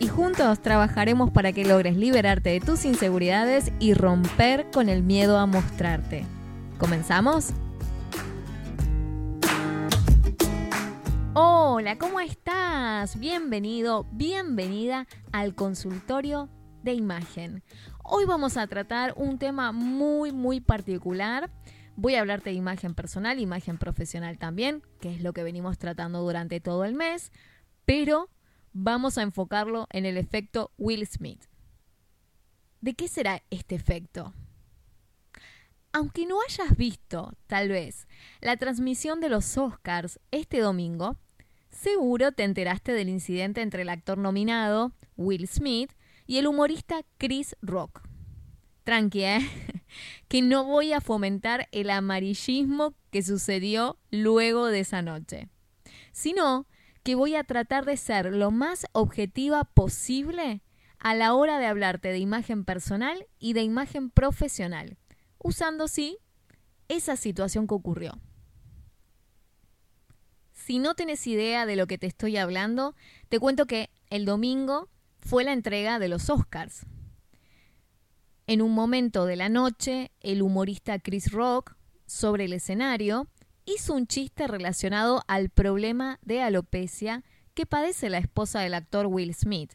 y juntos trabajaremos para que logres liberarte de tus inseguridades y romper con el miedo a mostrarte. ¿Comenzamos? Hola, ¿cómo estás? Bienvenido, bienvenida al consultorio de imagen. Hoy vamos a tratar un tema muy, muy particular. Voy a hablarte de imagen personal, imagen profesional también, que es lo que venimos tratando durante todo el mes, pero vamos a enfocarlo en el efecto Will Smith. ¿De qué será este efecto? Aunque no hayas visto, tal vez, la transmisión de los Oscars este domingo, seguro te enteraste del incidente entre el actor nominado, Will Smith, y el humorista Chris Rock. Tranqui, ¿eh? que no voy a fomentar el amarillismo que sucedió luego de esa noche, sino que voy a tratar de ser lo más objetiva posible a la hora de hablarte de imagen personal y de imagen profesional, usando, sí, esa situación que ocurrió. Si no tienes idea de lo que te estoy hablando, te cuento que el domingo fue la entrega de los Oscars. En un momento de la noche, el humorista Chris Rock, sobre el escenario, hizo un chiste relacionado al problema de alopecia que padece la esposa del actor Will Smith.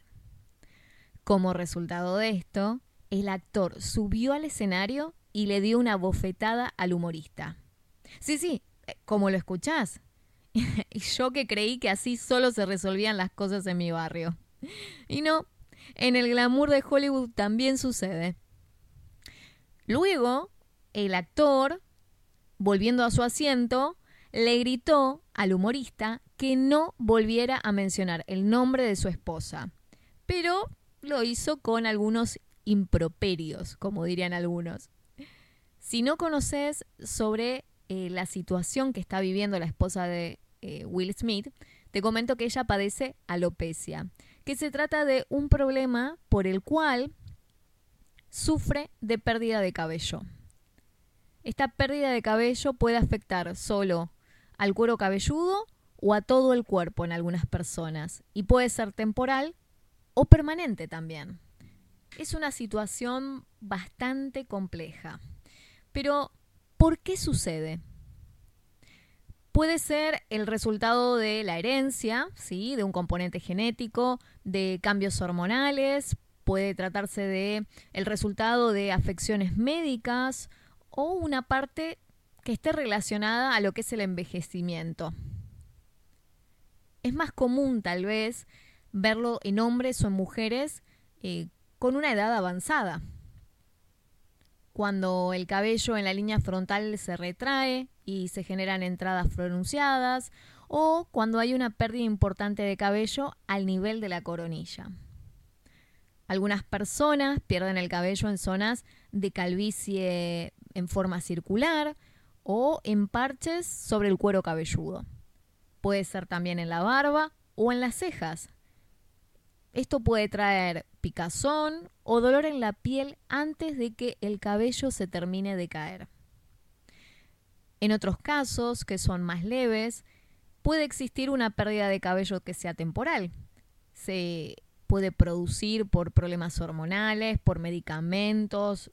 Como resultado de esto, el actor subió al escenario y le dio una bofetada al humorista. Sí, sí, eh, como lo escuchás. y yo que creí que así solo se resolvían las cosas en mi barrio. Y no, en el glamour de Hollywood también sucede. Luego, el actor, volviendo a su asiento, le gritó al humorista que no volviera a mencionar el nombre de su esposa, pero lo hizo con algunos improperios, como dirían algunos. Si no conoces sobre eh, la situación que está viviendo la esposa de eh, Will Smith, te comento que ella padece alopecia que se trata de un problema por el cual sufre de pérdida de cabello. Esta pérdida de cabello puede afectar solo al cuero cabelludo o a todo el cuerpo en algunas personas y puede ser temporal o permanente también. Es una situación bastante compleja. Pero, ¿por qué sucede? Puede ser el resultado de la herencia, ¿sí? de un componente genético, de cambios hormonales, puede tratarse de el resultado de afecciones médicas o una parte que esté relacionada a lo que es el envejecimiento. Es más común tal vez verlo en hombres o en mujeres eh, con una edad avanzada. Cuando el cabello en la línea frontal se retrae, y se generan entradas pronunciadas o cuando hay una pérdida importante de cabello al nivel de la coronilla. Algunas personas pierden el cabello en zonas de calvicie en forma circular o en parches sobre el cuero cabelludo. Puede ser también en la barba o en las cejas. Esto puede traer picazón o dolor en la piel antes de que el cabello se termine de caer. En otros casos, que son más leves, puede existir una pérdida de cabello que sea temporal. Se puede producir por problemas hormonales, por medicamentos,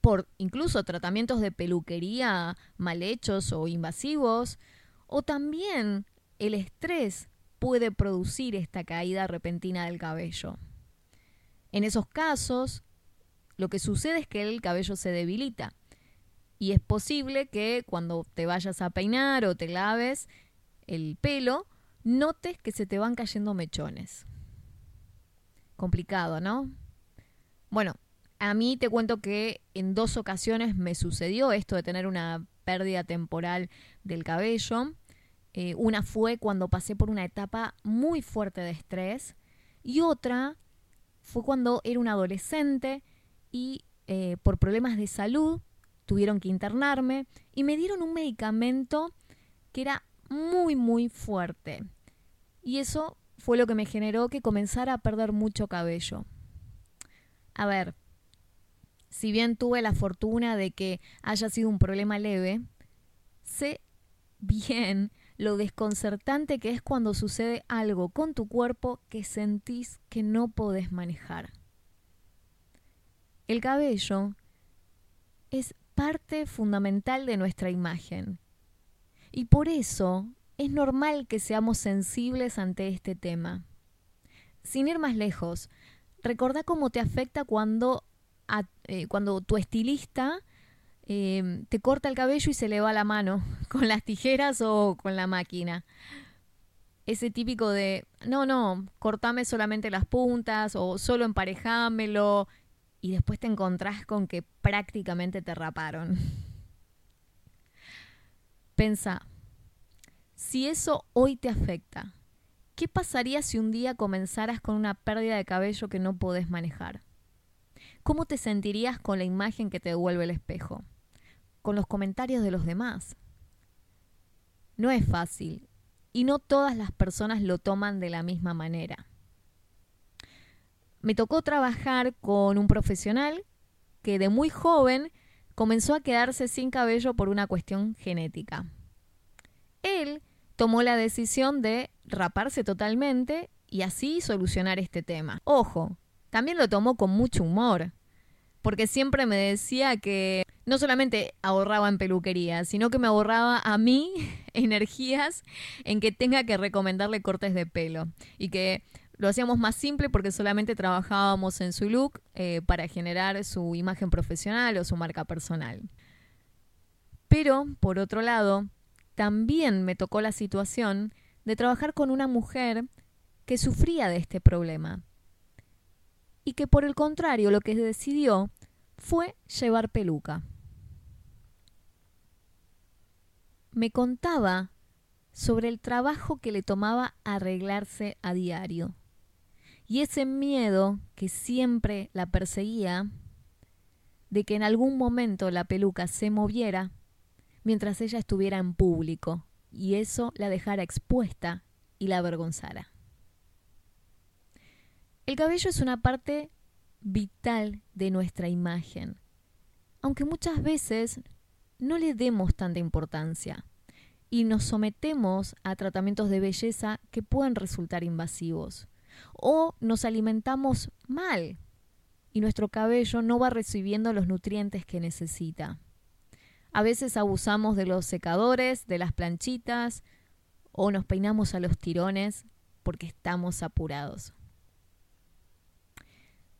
por incluso tratamientos de peluquería mal hechos o invasivos, o también el estrés puede producir esta caída repentina del cabello. En esos casos, lo que sucede es que el cabello se debilita y es posible que cuando te vayas a peinar o te laves el pelo, notes que se te van cayendo mechones. Complicado, ¿no? Bueno, a mí te cuento que en dos ocasiones me sucedió esto de tener una pérdida temporal del cabello. Eh, una fue cuando pasé por una etapa muy fuerte de estrés y otra fue cuando era un adolescente y eh, por problemas de salud, tuvieron que internarme y me dieron un medicamento que era muy, muy fuerte. Y eso fue lo que me generó que comenzara a perder mucho cabello. A ver, si bien tuve la fortuna de que haya sido un problema leve, sé bien lo desconcertante que es cuando sucede algo con tu cuerpo que sentís que no podés manejar. El cabello es parte fundamental de nuestra imagen. Y por eso es normal que seamos sensibles ante este tema. Sin ir más lejos, recordá cómo te afecta cuando, eh, cuando tu estilista eh, te corta el cabello y se le va la mano con las tijeras o con la máquina. Ese típico de, no, no, cortame solamente las puntas o solo emparejámelo y después te encontrás con que prácticamente te raparon. Pensa, si eso hoy te afecta, ¿qué pasaría si un día comenzaras con una pérdida de cabello que no podés manejar? ¿Cómo te sentirías con la imagen que te devuelve el espejo? ¿Con los comentarios de los demás? No es fácil y no todas las personas lo toman de la misma manera me tocó trabajar con un profesional que de muy joven comenzó a quedarse sin cabello por una cuestión genética. Él tomó la decisión de raparse totalmente y así solucionar este tema. Ojo, también lo tomó con mucho humor, porque siempre me decía que no solamente ahorraba en peluquería, sino que me ahorraba a mí energías en que tenga que recomendarle cortes de pelo y que lo hacíamos más simple porque solamente trabajábamos en su look eh, para generar su imagen profesional o su marca personal. Pero, por otro lado, también me tocó la situación de trabajar con una mujer que sufría de este problema y que por el contrario lo que decidió fue llevar peluca. Me contaba sobre el trabajo que le tomaba arreglarse a diario y ese miedo que siempre la perseguía de que en algún momento la peluca se moviera mientras ella estuviera en público y eso la dejara expuesta y la avergonzara. El cabello es una parte vital de nuestra imagen, aunque muchas veces no le demos tanta importancia y nos sometemos a tratamientos de belleza que pueden resultar invasivos o nos alimentamos mal y nuestro cabello no va recibiendo los nutrientes que necesita. A veces abusamos de los secadores, de las planchitas o nos peinamos a los tirones porque estamos apurados.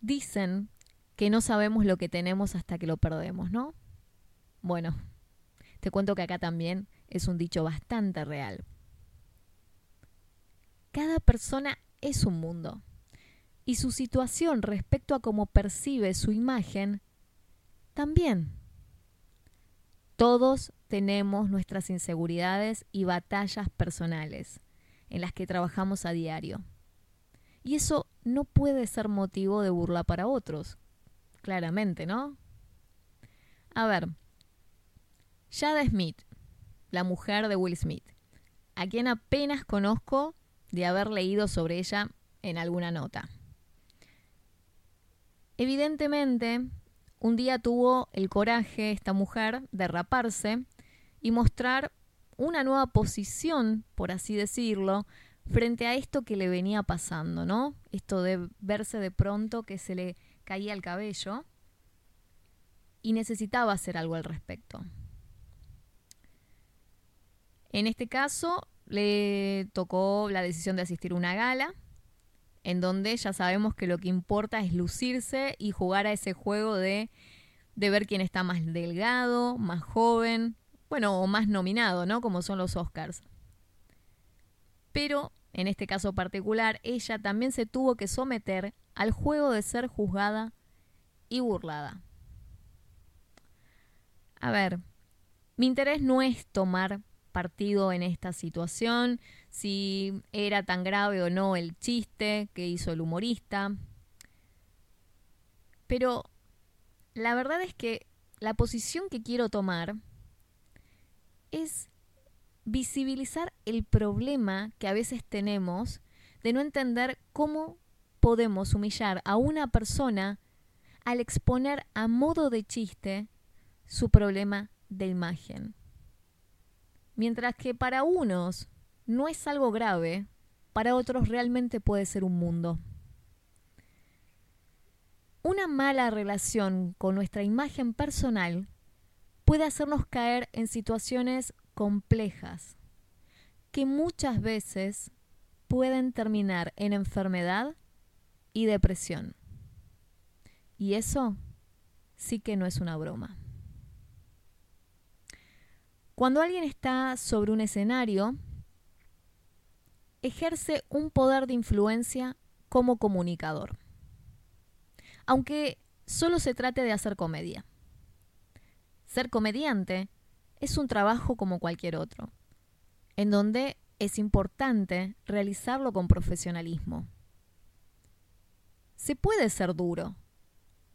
Dicen que no sabemos lo que tenemos hasta que lo perdemos, ¿no? Bueno, te cuento que acá también es un dicho bastante real. Cada persona es un mundo. Y su situación respecto a cómo percibe su imagen, también. Todos tenemos nuestras inseguridades y batallas personales en las que trabajamos a diario. Y eso no puede ser motivo de burla para otros. Claramente, ¿no? A ver, Jada Smith, la mujer de Will Smith, a quien apenas conozco de haber leído sobre ella en alguna nota. Evidentemente, un día tuvo el coraje esta mujer de raparse y mostrar una nueva posición, por así decirlo, frente a esto que le venía pasando, ¿no? Esto de verse de pronto que se le caía el cabello y necesitaba hacer algo al respecto. En este caso, le tocó la decisión de asistir a una gala, en donde ya sabemos que lo que importa es lucirse y jugar a ese juego de, de ver quién está más delgado, más joven, bueno, o más nominado, ¿no? Como son los Oscars. Pero, en este caso particular, ella también se tuvo que someter al juego de ser juzgada y burlada. A ver, mi interés no es tomar partido en esta situación, si era tan grave o no el chiste que hizo el humorista. Pero la verdad es que la posición que quiero tomar es visibilizar el problema que a veces tenemos de no entender cómo podemos humillar a una persona al exponer a modo de chiste su problema de imagen. Mientras que para unos no es algo grave, para otros realmente puede ser un mundo. Una mala relación con nuestra imagen personal puede hacernos caer en situaciones complejas que muchas veces pueden terminar en enfermedad y depresión. Y eso sí que no es una broma. Cuando alguien está sobre un escenario, ejerce un poder de influencia como comunicador, aunque solo se trate de hacer comedia. Ser comediante es un trabajo como cualquier otro, en donde es importante realizarlo con profesionalismo. Se puede ser duro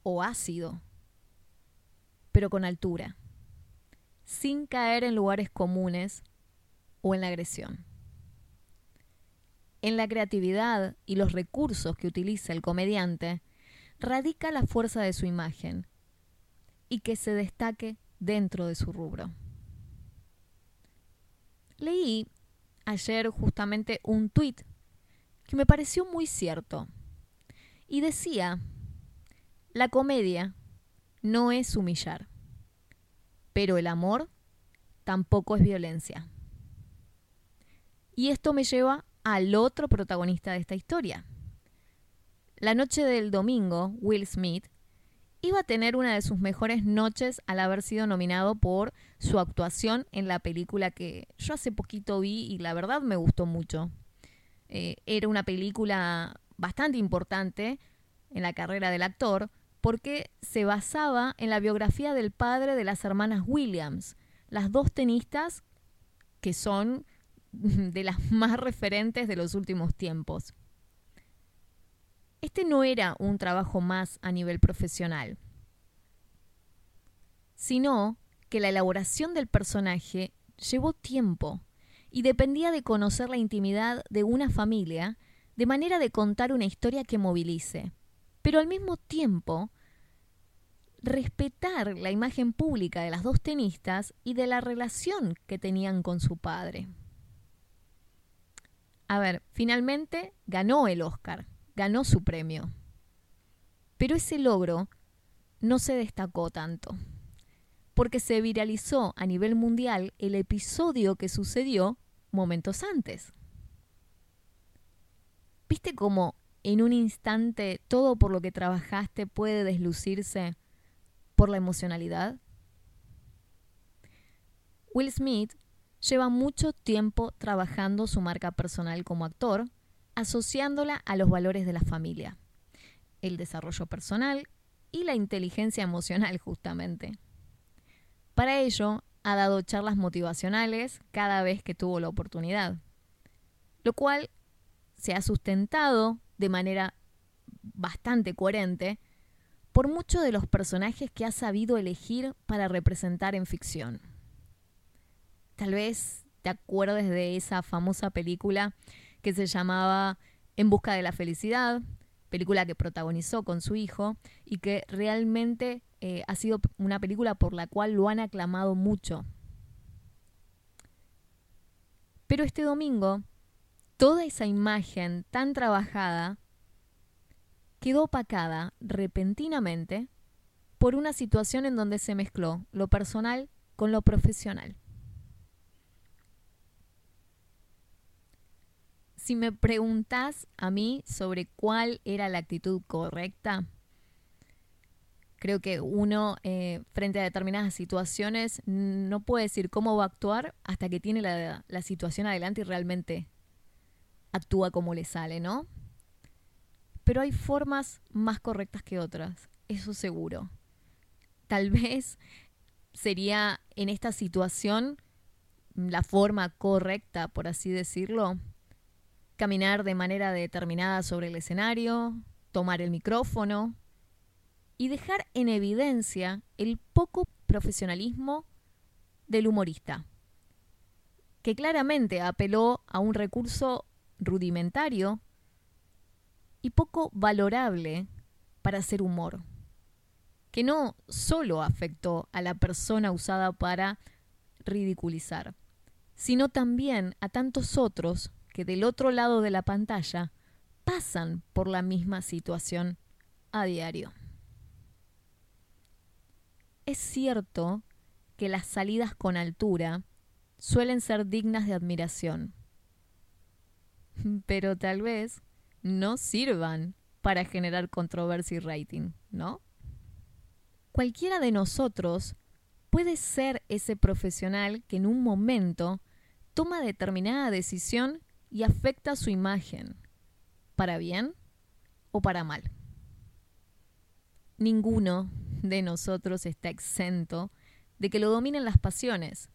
o ácido, pero con altura, sin caer en lugares comunes o en la agresión. En la creatividad y los recursos que utiliza el comediante radica la fuerza de su imagen y que se destaque dentro de su rubro. Leí ayer justamente un tuit que me pareció muy cierto y decía, la comedia no es humillar, pero el amor tampoco es violencia. Y esto me lleva al otro protagonista de esta historia. La noche del domingo, Will Smith iba a tener una de sus mejores noches al haber sido nominado por su actuación en la película que yo hace poquito vi y la verdad me gustó mucho. Eh, era una película bastante importante en la carrera del actor porque se basaba en la biografía del padre de las hermanas Williams, las dos tenistas que son de las más referentes de los últimos tiempos. Este no era un trabajo más a nivel profesional, sino que la elaboración del personaje llevó tiempo y dependía de conocer la intimidad de una familia de manera de contar una historia que movilice, pero al mismo tiempo respetar la imagen pública de las dos tenistas y de la relación que tenían con su padre. A ver, finalmente ganó el Oscar, ganó su premio. Pero ese logro no se destacó tanto, porque se viralizó a nivel mundial el episodio que sucedió momentos antes. ¿Viste cómo en un instante todo por lo que trabajaste puede deslucirse por la emocionalidad? Will Smith lleva mucho tiempo trabajando su marca personal como actor asociándola a los valores de la familia, el desarrollo personal y la inteligencia emocional justamente. Para ello, ha dado charlas motivacionales cada vez que tuvo la oportunidad, lo cual se ha sustentado de manera bastante coherente por muchos de los personajes que ha sabido elegir para representar en ficción. Tal vez te acuerdes de esa famosa película que se llamaba En Busca de la Felicidad, película que protagonizó con su hijo y que realmente eh, ha sido una película por la cual lo han aclamado mucho. Pero este domingo, toda esa imagen tan trabajada quedó opacada repentinamente por una situación en donde se mezcló lo personal con lo profesional. Si me preguntas a mí sobre cuál era la actitud correcta, creo que uno eh, frente a determinadas situaciones no puede decir cómo va a actuar hasta que tiene la, la situación adelante y realmente actúa como le sale, ¿no? Pero hay formas más correctas que otras, eso seguro. Tal vez sería en esta situación la forma correcta, por así decirlo, caminar de manera determinada sobre el escenario, tomar el micrófono, y dejar en evidencia el poco profesionalismo del humorista, que claramente apeló a un recurso rudimentario y poco valorable para hacer humor, que no solo afectó a la persona usada para ridiculizar, sino también a tantos otros que del otro lado de la pantalla pasan por la misma situación a diario. Es cierto que las salidas con altura suelen ser dignas de admiración, pero tal vez no sirvan para generar controversia y rating, ¿no? Cualquiera de nosotros puede ser ese profesional que en un momento toma determinada decisión y afecta su imagen, para bien o para mal. Ninguno de nosotros está exento de que lo dominen las pasiones,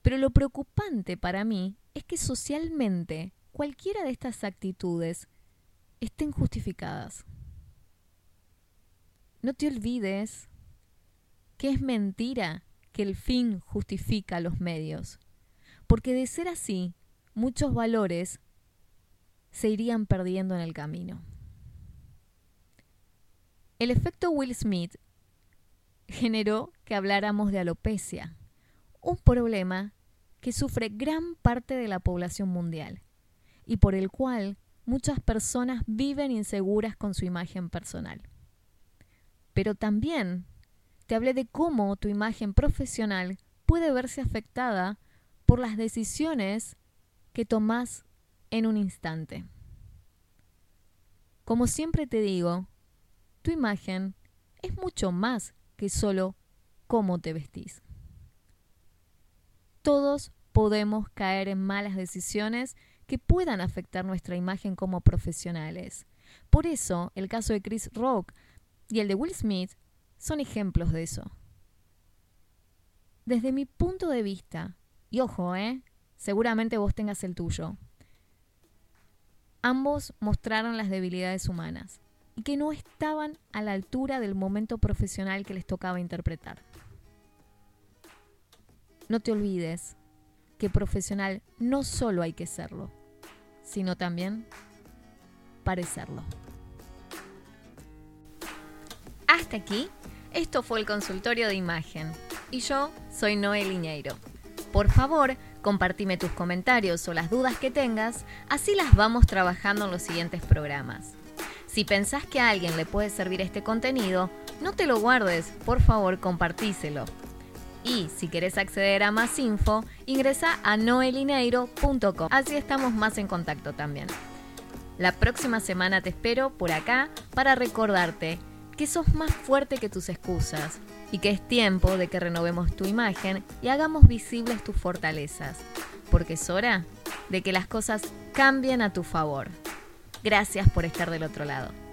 pero lo preocupante para mí es que socialmente cualquiera de estas actitudes estén justificadas. No te olvides que es mentira que el fin justifica los medios, porque de ser así, muchos valores se irían perdiendo en el camino. El efecto Will Smith generó que habláramos de alopecia, un problema que sufre gran parte de la población mundial y por el cual muchas personas viven inseguras con su imagen personal. Pero también te hablé de cómo tu imagen profesional puede verse afectada por las decisiones que tomas en un instante. Como siempre te digo, tu imagen es mucho más que solo cómo te vestís. Todos podemos caer en malas decisiones que puedan afectar nuestra imagen como profesionales. Por eso, el caso de Chris Rock y el de Will Smith son ejemplos de eso. Desde mi punto de vista, y ojo, ¿eh? Seguramente vos tengas el tuyo. Ambos mostraron las debilidades humanas y que no estaban a la altura del momento profesional que les tocaba interpretar. No te olvides que profesional no solo hay que serlo, sino también parecerlo. Hasta aquí, esto fue el consultorio de imagen y yo soy Noel Iñeiro. Por favor, compartime tus comentarios o las dudas que tengas, así las vamos trabajando en los siguientes programas. Si pensás que a alguien le puede servir este contenido, no te lo guardes, por favor compartíselo. Y si querés acceder a más info, ingresa a noelineiro.com. Así estamos más en contacto también. La próxima semana te espero por acá para recordarte que sos más fuerte que tus excusas y que es tiempo de que renovemos tu imagen y hagamos visibles tus fortalezas, porque es hora de que las cosas cambien a tu favor. Gracias por estar del otro lado.